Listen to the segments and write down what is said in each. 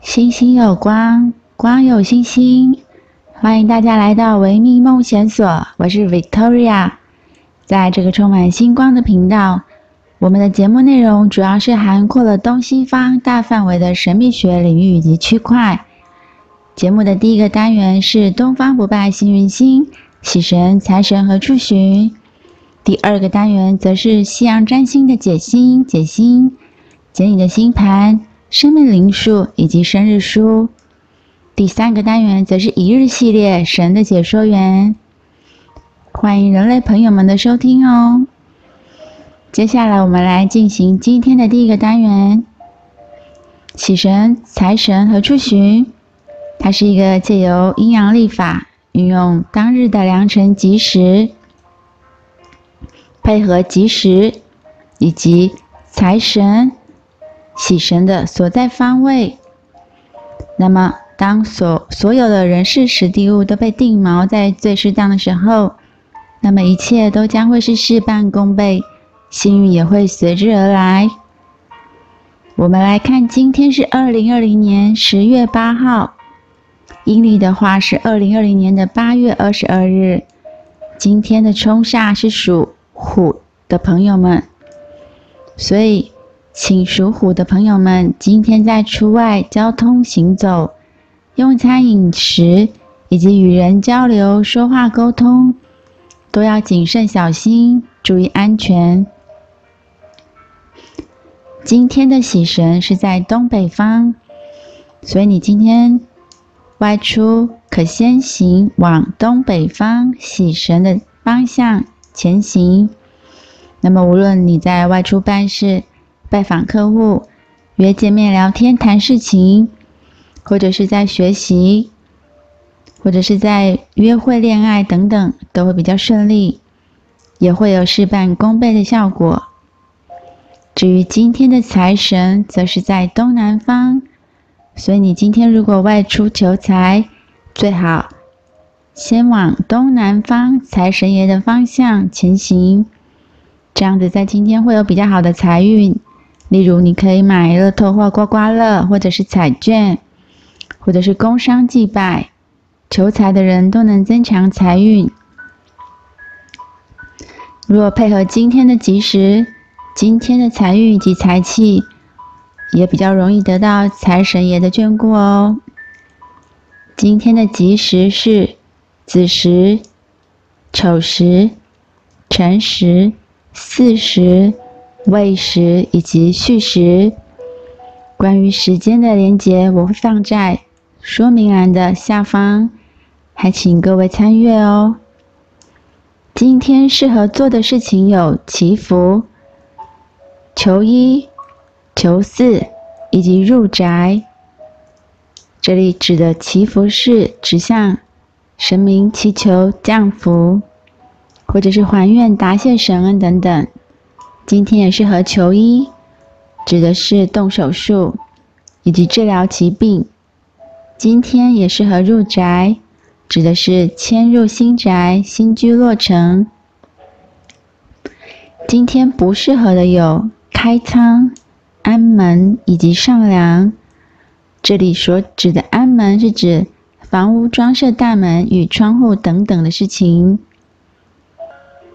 星星有光，光有星星。欢迎大家来到维密梦想所，我是 Victoria。在这个充满星光的频道，我们的节目内容主要是涵括了东西方大范围的神秘学领域以及区块。节目的第一个单元是东方不败幸运星，喜神、财神何处寻？第二个单元则是西洋占星的解星、解星，解你的星盘。生命灵数以及生日书。第三个单元则是一日系列神的解说员，欢迎人类朋友们的收听哦。接下来我们来进行今天的第一个单元：喜神、财神何处寻？它是一个借由阴阳历法，运用当日的良辰吉时，配合吉时以及财神。喜神的所在方位，那么当所所有的人事、时地、物都被定锚在最适当的时候，那么一切都将会是事半功倍，幸运也会随之而来。我们来看，今天是二零二零年十月八号，阴历的话是二零二零年的八月二十二日。今天的冲煞是属虎的朋友们，所以。请属虎的朋友们，今天在出外交通行走、用餐饮食以及与人交流、说话沟通，都要谨慎小心，注意安全。今天的喜神是在东北方，所以你今天外出可先行往东北方喜神的方向前行。那么，无论你在外出办事，拜访客户、约见面聊天、谈事情，或者是在学习，或者是在约会、恋爱等等，都会比较顺利，也会有事半功倍的效果。至于今天的财神，则是在东南方，所以你今天如果外出求财，最好先往东南方财神爷的方向前行，这样子在今天会有比较好的财运。例如，你可以买乐透或刮刮乐，或者是彩券，或者是工商祭拜，求财的人都能增强财运。如果配合今天的吉时，今天的财运及财气，也比较容易得到财神爷的眷顾哦。今天的吉时是子时、丑时、辰时、巳时。未时以及戌时，关于时间的连结，我会放在说明栏的下方，还请各位参阅哦。今天适合做的事情有祈福、求医、求嗣以及入宅。这里指的祈福是指向神明祈求降福，或者是还愿答谢神恩等等。今天也适合求医，指的是动手术以及治疗疾病。今天也适合入宅，指的是迁入新宅、新居落成。今天不适合的有开仓、安门以及上梁。这里所指的安门是指房屋装设大门与窗户等等的事情。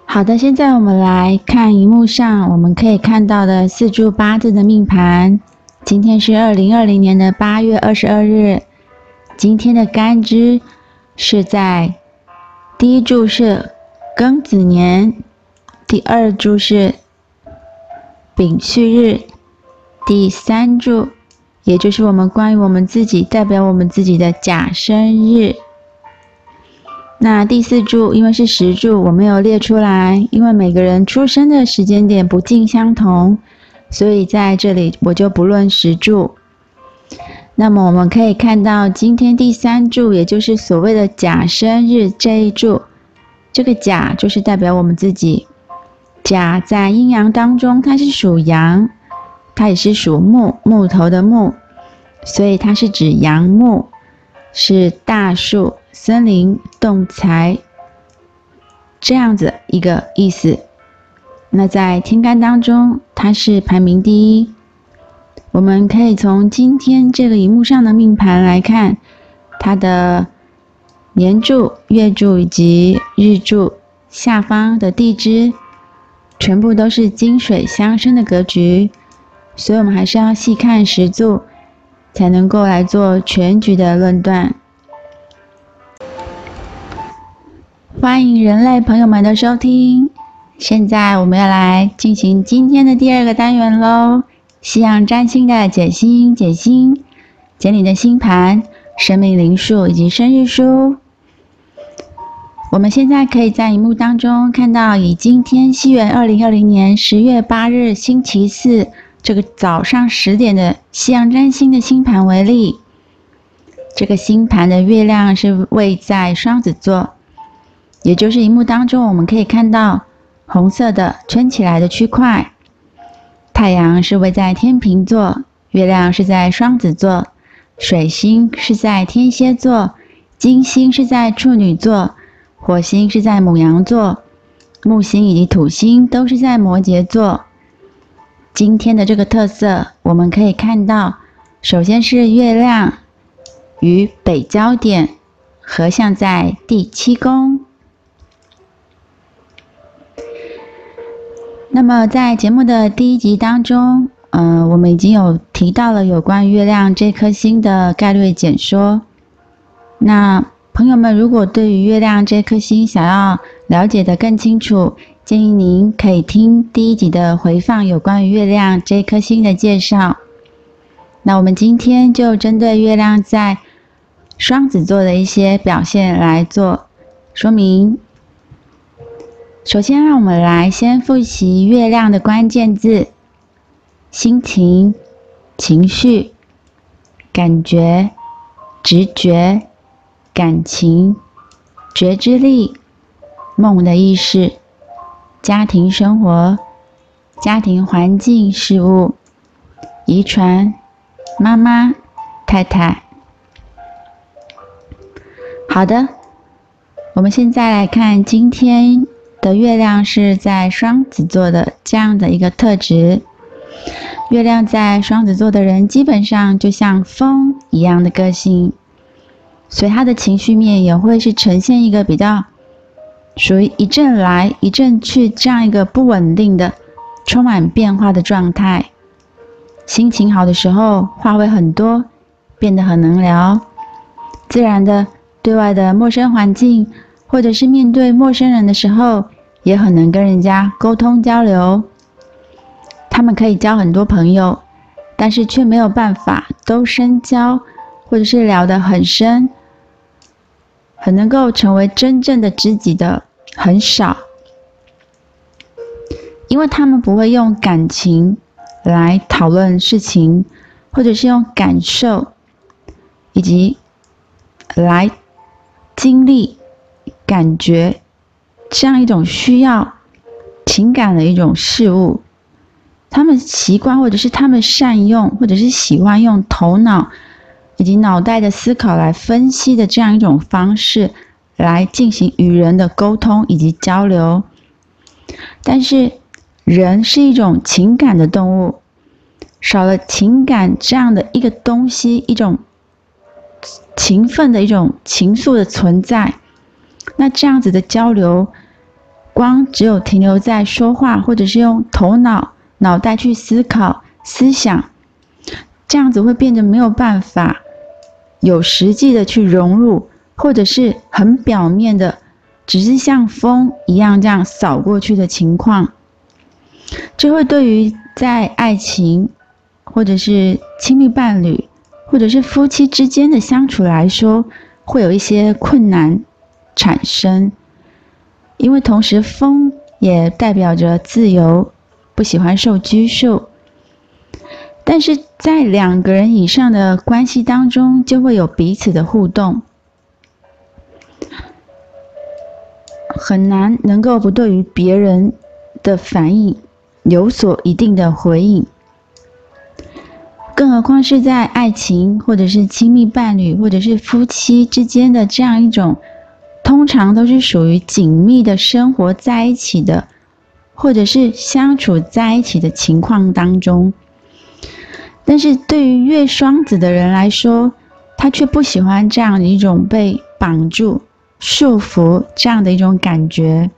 好的，现在我们来看荧幕上我们可以看到的四柱八字的命盘。今天是二零二零年的八月二十二日，今天的干支是在第一柱是庚子年，第二柱是丙戌日，第三柱也就是我们关于我们自己代表我们自己的甲申日。那第四柱因为是时柱，我没有列出来，因为每个人出生的时间点不尽相同，所以在这里我就不论时柱。那么我们可以看到，今天第三柱，也就是所谓的甲申日这一柱，这个甲就是代表我们自己。甲在阴阳当中，它是属阳，它也是属木，木头的木，所以它是指阳木，是大树、森林、动材这样子一个意思。那在天干当中，它是排名第一。我们可以从今天这个荧幕上的命盘来看，它的年柱、月柱以及日柱下方的地支，全部都是金水相生的格局，所以我们还是要细看十柱，才能够来做全局的论断。欢迎人类朋友们的收听，现在我们要来进行今天的第二个单元喽。西洋占星的解星、解星，解你的星盘、生命灵数以及生日书。我们现在可以在荧幕当中看到，以今天西元二零二零年十月八日星期四这个早上十点的西洋占星的星盘为例。这个星盘的月亮是位在双子座，也就是荧幕当中我们可以看到红色的圈起来的区块。太阳是位在天秤座，月亮是在双子座，水星是在天蝎座，金星是在处女座，火星是在牡羊座，木星以及土星都是在摩羯座。今天的这个特色，我们可以看到，首先是月亮与北交点合相在第七宫。那么在节目的第一集当中，呃，我们已经有提到了有关月亮这颗星的概略简说。那朋友们，如果对于月亮这颗星想要了解得更清楚，建议您可以听第一集的回放，有关于月亮这颗星的介绍。那我们今天就针对月亮在双子座的一些表现来做说明。首先，让我们来先复习月亮的关键字：心情、情绪、感觉、直觉、感情、觉知力、梦的意识、家庭生活、家庭环境事物、遗传、妈妈、太太。好的，我们现在来看今天。的月亮是在双子座的这样的一个特质，月亮在双子座的人基本上就像风一样的个性，所以他的情绪面也会是呈现一个比较属于一阵来一阵去这样一个不稳定的、充满变化的状态。心情好的时候话会很多，变得很能聊，自然的对外的陌生环境或者是面对陌生人的时候。也很能跟人家沟通交流，他们可以交很多朋友，但是却没有办法都深交，或者是聊得很深，很能够成为真正的知己的很少，因为他们不会用感情来讨论事情，或者是用感受以及来经历感觉。这样一种需要情感的一种事物，他们习惯或者是他们善用或者是喜欢用头脑以及脑袋的思考来分析的这样一种方式来进行与人的沟通以及交流。但是人是一种情感的动物，少了情感这样的一个东西，一种情分的一种情愫的存在，那这样子的交流。光只有停留在说话，或者是用头脑、脑袋去思考、思想，这样子会变得没有办法有实际的去融入，或者是很表面的，只是像风一样这样扫过去的情况，这会对于在爱情，或者是亲密伴侣，或者是夫妻之间的相处来说，会有一些困难产生。因为同时，风也代表着自由，不喜欢受拘束。但是在两个人以上的关系当中，就会有彼此的互动，很难能够不对于别人的反应有所一定的回应。更何况是在爱情，或者是亲密伴侣，或者是夫妻之间的这样一种，通常都是属于紧密的生活在一起的，或者是相处在一起的情况当中。但是对于月双子的人来说，他却不喜欢这样一种被绑住、束缚这样的一种感觉。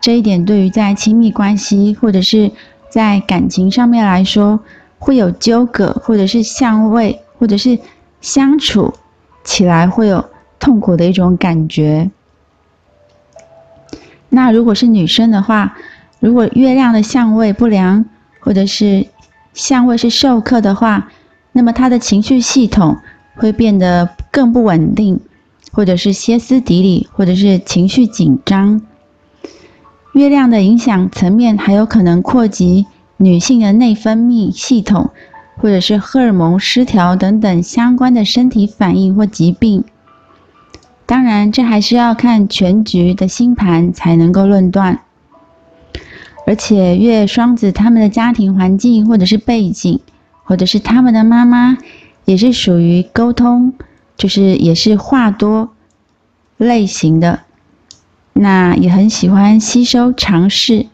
这一点对于在亲密关系或者是在感情上面来说，会有纠葛，或者是相位，或者是相处起来会有痛苦的一种感觉。那如果是女生的话，如果月亮的相位不良，或者是相位是授课的话，那么他的情绪系统会变得更不稳定，或者是歇斯底里，或者是情绪紧张。月亮的影响层面还有可能扩及女性的内分泌系统，或者是荷尔蒙失调等等相关的身体反应或疾病。当然，这还是要看全局的星盘才能够论断。而且，月双子他们的家庭环境，或者是背景，或者是他们的妈妈，也是属于沟通，就是也是话多类型的。那也很喜欢吸收尝试。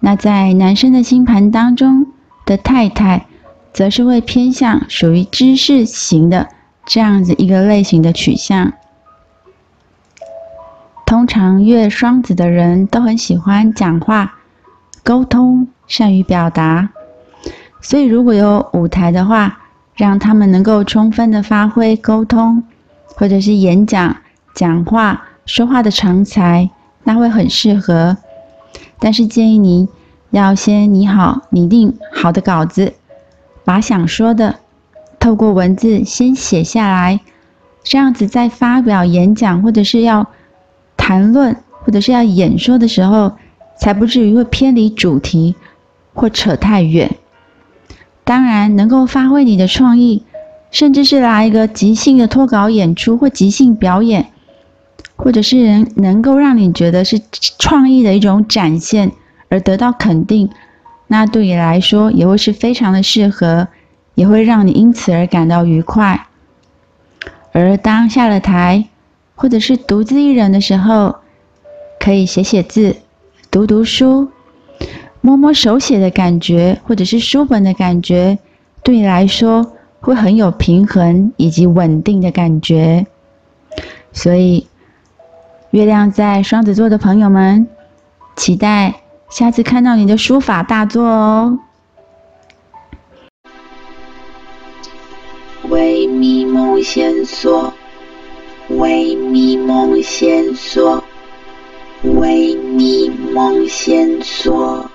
那在男生的星盘当中的太太，则是会偏向属于知识型的这样子一个类型的取向。通常月双子的人都很喜欢讲话、沟通，善于表达。所以如果有舞台的话，让他们能够充分的发挥沟通，或者是演讲、讲话、说话的长才，那会很适合。但是建议你要先拟好、拟定好的稿子，把想说的透过文字先写下来，这样子在发表演讲或者是要。谈论或者是要演说的时候，才不至于会偏离主题或扯太远。当然，能够发挥你的创意，甚至是来一个即兴的脱稿演出或即兴表演，或者是能能够让你觉得是创意的一种展现而得到肯定，那对你来说也会是非常的适合，也会让你因此而感到愉快。而当下了台，或者是独自一人的时候，可以写写字、读读书、摸摸手写的感觉，或者是书本的感觉，对你来说会很有平衡以及稳定的感觉。所以，月亮在双子座的朋友们，期待下次看到你的书法大作哦。为迷梦线索。为迷梦线索，为迷梦线索。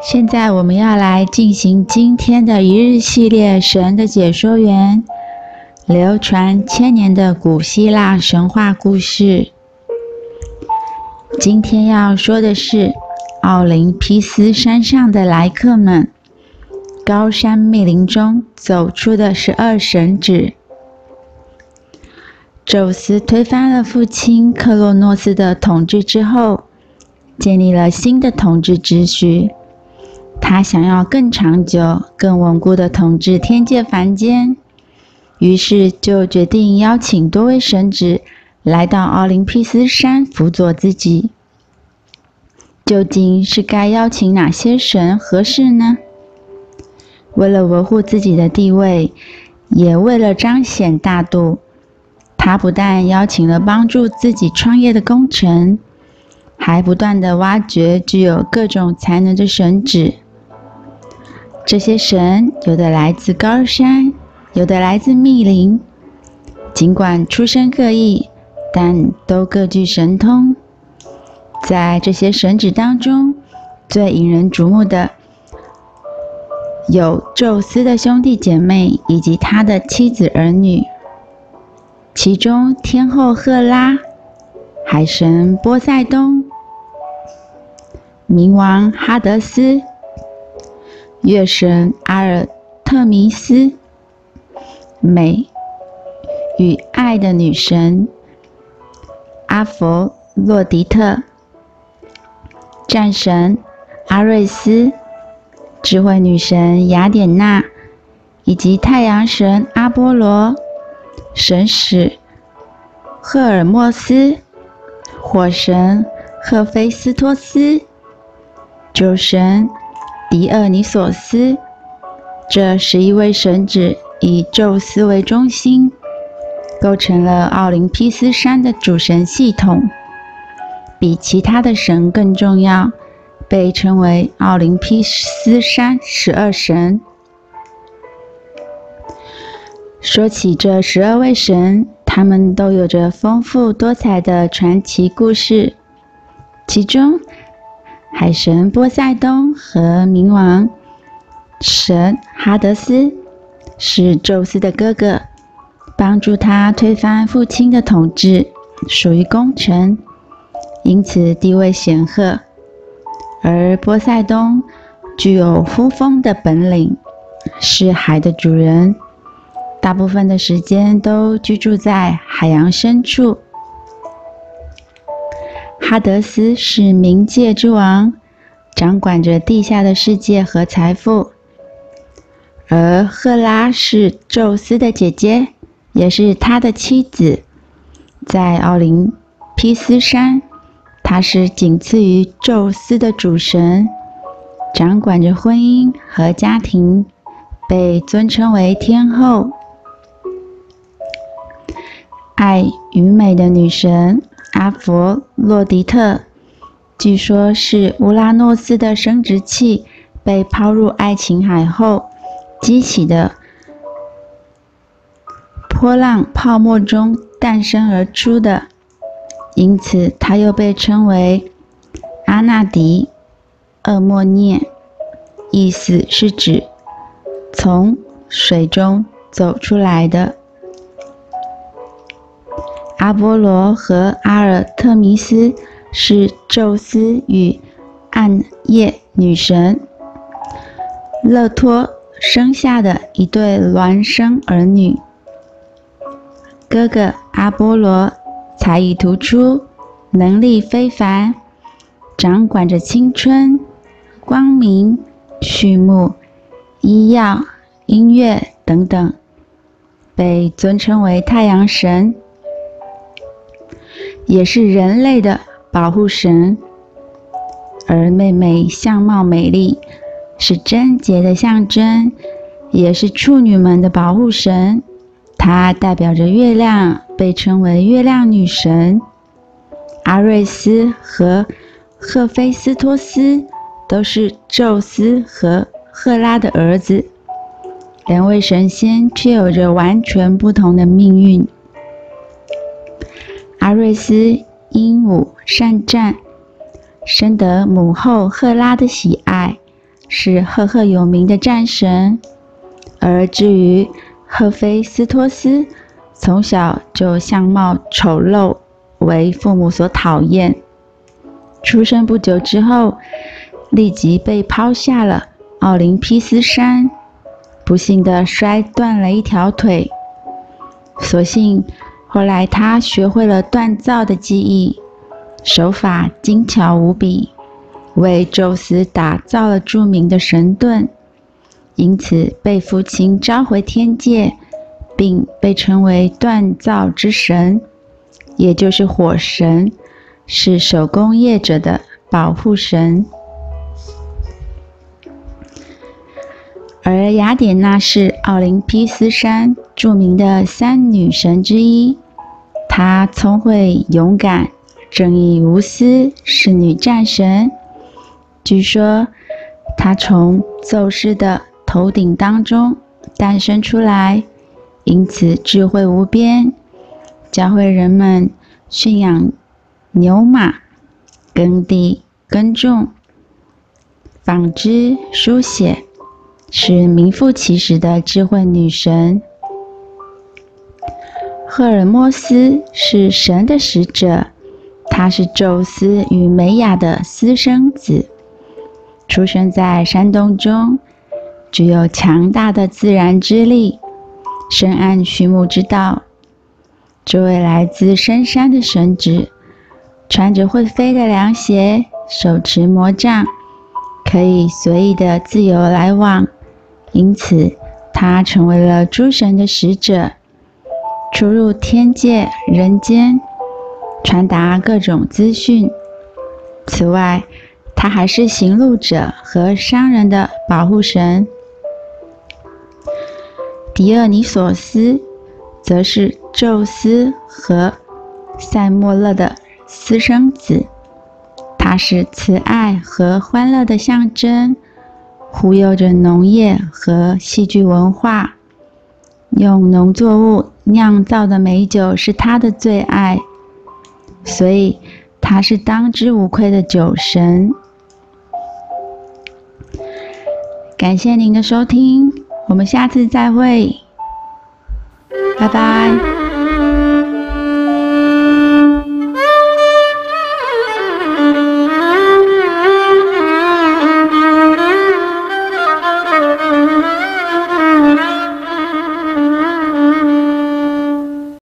现在我们要来进行今天的一日系列神的解说员，流传千年的古希腊神话故事。今天要说的是奥林匹斯山上的来客们。高山密林中走出的十二神只。宙斯推翻了父亲克洛诺斯的统治之后，建立了新的统治秩序。他想要更长久、更稳固的统治天界凡间，于是就决定邀请多位神祇来到奥林匹斯山辅佐自己。究竟是该邀请哪些神合适呢？为了维护自己的地位，也为了彰显大度，他不但邀请了帮助自己创业的功臣，还不断地挖掘具有各种才能的神祇。这些神有的来自高山，有的来自密林，尽管出身各异，但都各具神通。在这些神祇当中，最引人瞩目的。有宙斯的兄弟姐妹以及他的妻子儿女，其中天后赫拉、海神波塞冬、冥王哈德斯、月神阿尔特弥斯、美与爱的女神阿佛洛狄特、战神阿瑞斯。智慧女神雅典娜，以及太阳神阿波罗、神使赫尔墨斯、火神赫菲斯托斯、酒神狄俄尼索斯，这十一位神祇以宙斯为中心，构成了奥林匹斯山的主神系统，比其他的神更重要，被称为奥林匹斯山十二神。说起这十二位神，他们都有着丰富多彩的传奇故事，其中海神波塞冬和冥王神哈德斯是宙斯的哥哥，帮助他推翻父亲的统治，属于功臣，因此地位显赫。而波塞冬具有呼风的本领，是海的主人，大部分的时间都居住在海洋深处。哈德斯是冥界之王，掌管着地下的世界和财富。而赫拉是宙斯的姐姐，也是他的妻子，在奥林匹斯山，她是仅次于宙斯的主神，掌管着婚姻和家庭，被尊称为天后。爱与美的女神阿佛洛狄特，据说是乌拉诺斯的生殖器被抛入爱琴海后。激起的波浪泡沫中诞生而出的，因此它又被称为阿纳迪厄莫涅，意思是指从水中走出来的。阿波罗和阿尔特弥斯是宙斯与暗夜女神勒托。生下的一对孪生儿女，哥哥阿波罗才艺突出，能力非凡，掌管着青春、光明、畜牧、医药、音乐等等，被尊称为太阳神，也是人类的保护神。而妹妹相貌美丽。是贞洁的象征，也是处女们的保护神。它代表着月亮，被称为月亮女神。阿瑞斯和赫菲斯托斯都是宙斯和赫拉的儿子，两位神仙却有着完全不同的命运。阿瑞斯英武善战，深得母后赫拉的喜爱。是赫赫有名的战神，而至于赫菲斯托斯，从小就相貌丑陋，为父母所讨厌。出生不久之后，立即被抛下了奥林匹斯山，不幸地摔断了一条腿。所幸后来他学会了锻造的技艺，手法精巧无比。为宙斯打造了著名的神盾，因此被父亲召回天界，并被称为锻造之神，也就是火神，是手工业者的保护神。而雅典娜是奥林匹斯山著名的三女神之一，她聪慧勇敢、正义无私，是女战神。据说，她从宙斯的头顶当中诞生出来，因此智慧无边，教会人们驯养牛马、耕地耕种、纺织书写，是名副其实的智慧女神。赫尔墨斯是神的使者，他是宙斯与美雅的私生子。出生在山洞中，具有强大的自然之力，深谙畜牧之道。这位来自深山的神祇，穿着会飞的凉鞋，手持魔杖，可以随意的自由来往，因此他成为了诸神的使者，出入天界、人间，传达各种资讯。此外，他还是行路者和商人的保护神。狄俄尼索斯则是宙斯和塞莫勒的私生子，他是慈爱和欢乐的象征，护佑着农业和戏剧文化。用农作物酿造的美酒是他的最爱，所以他是当之无愧的酒神。感谢您的收听，我们下次再会，拜拜。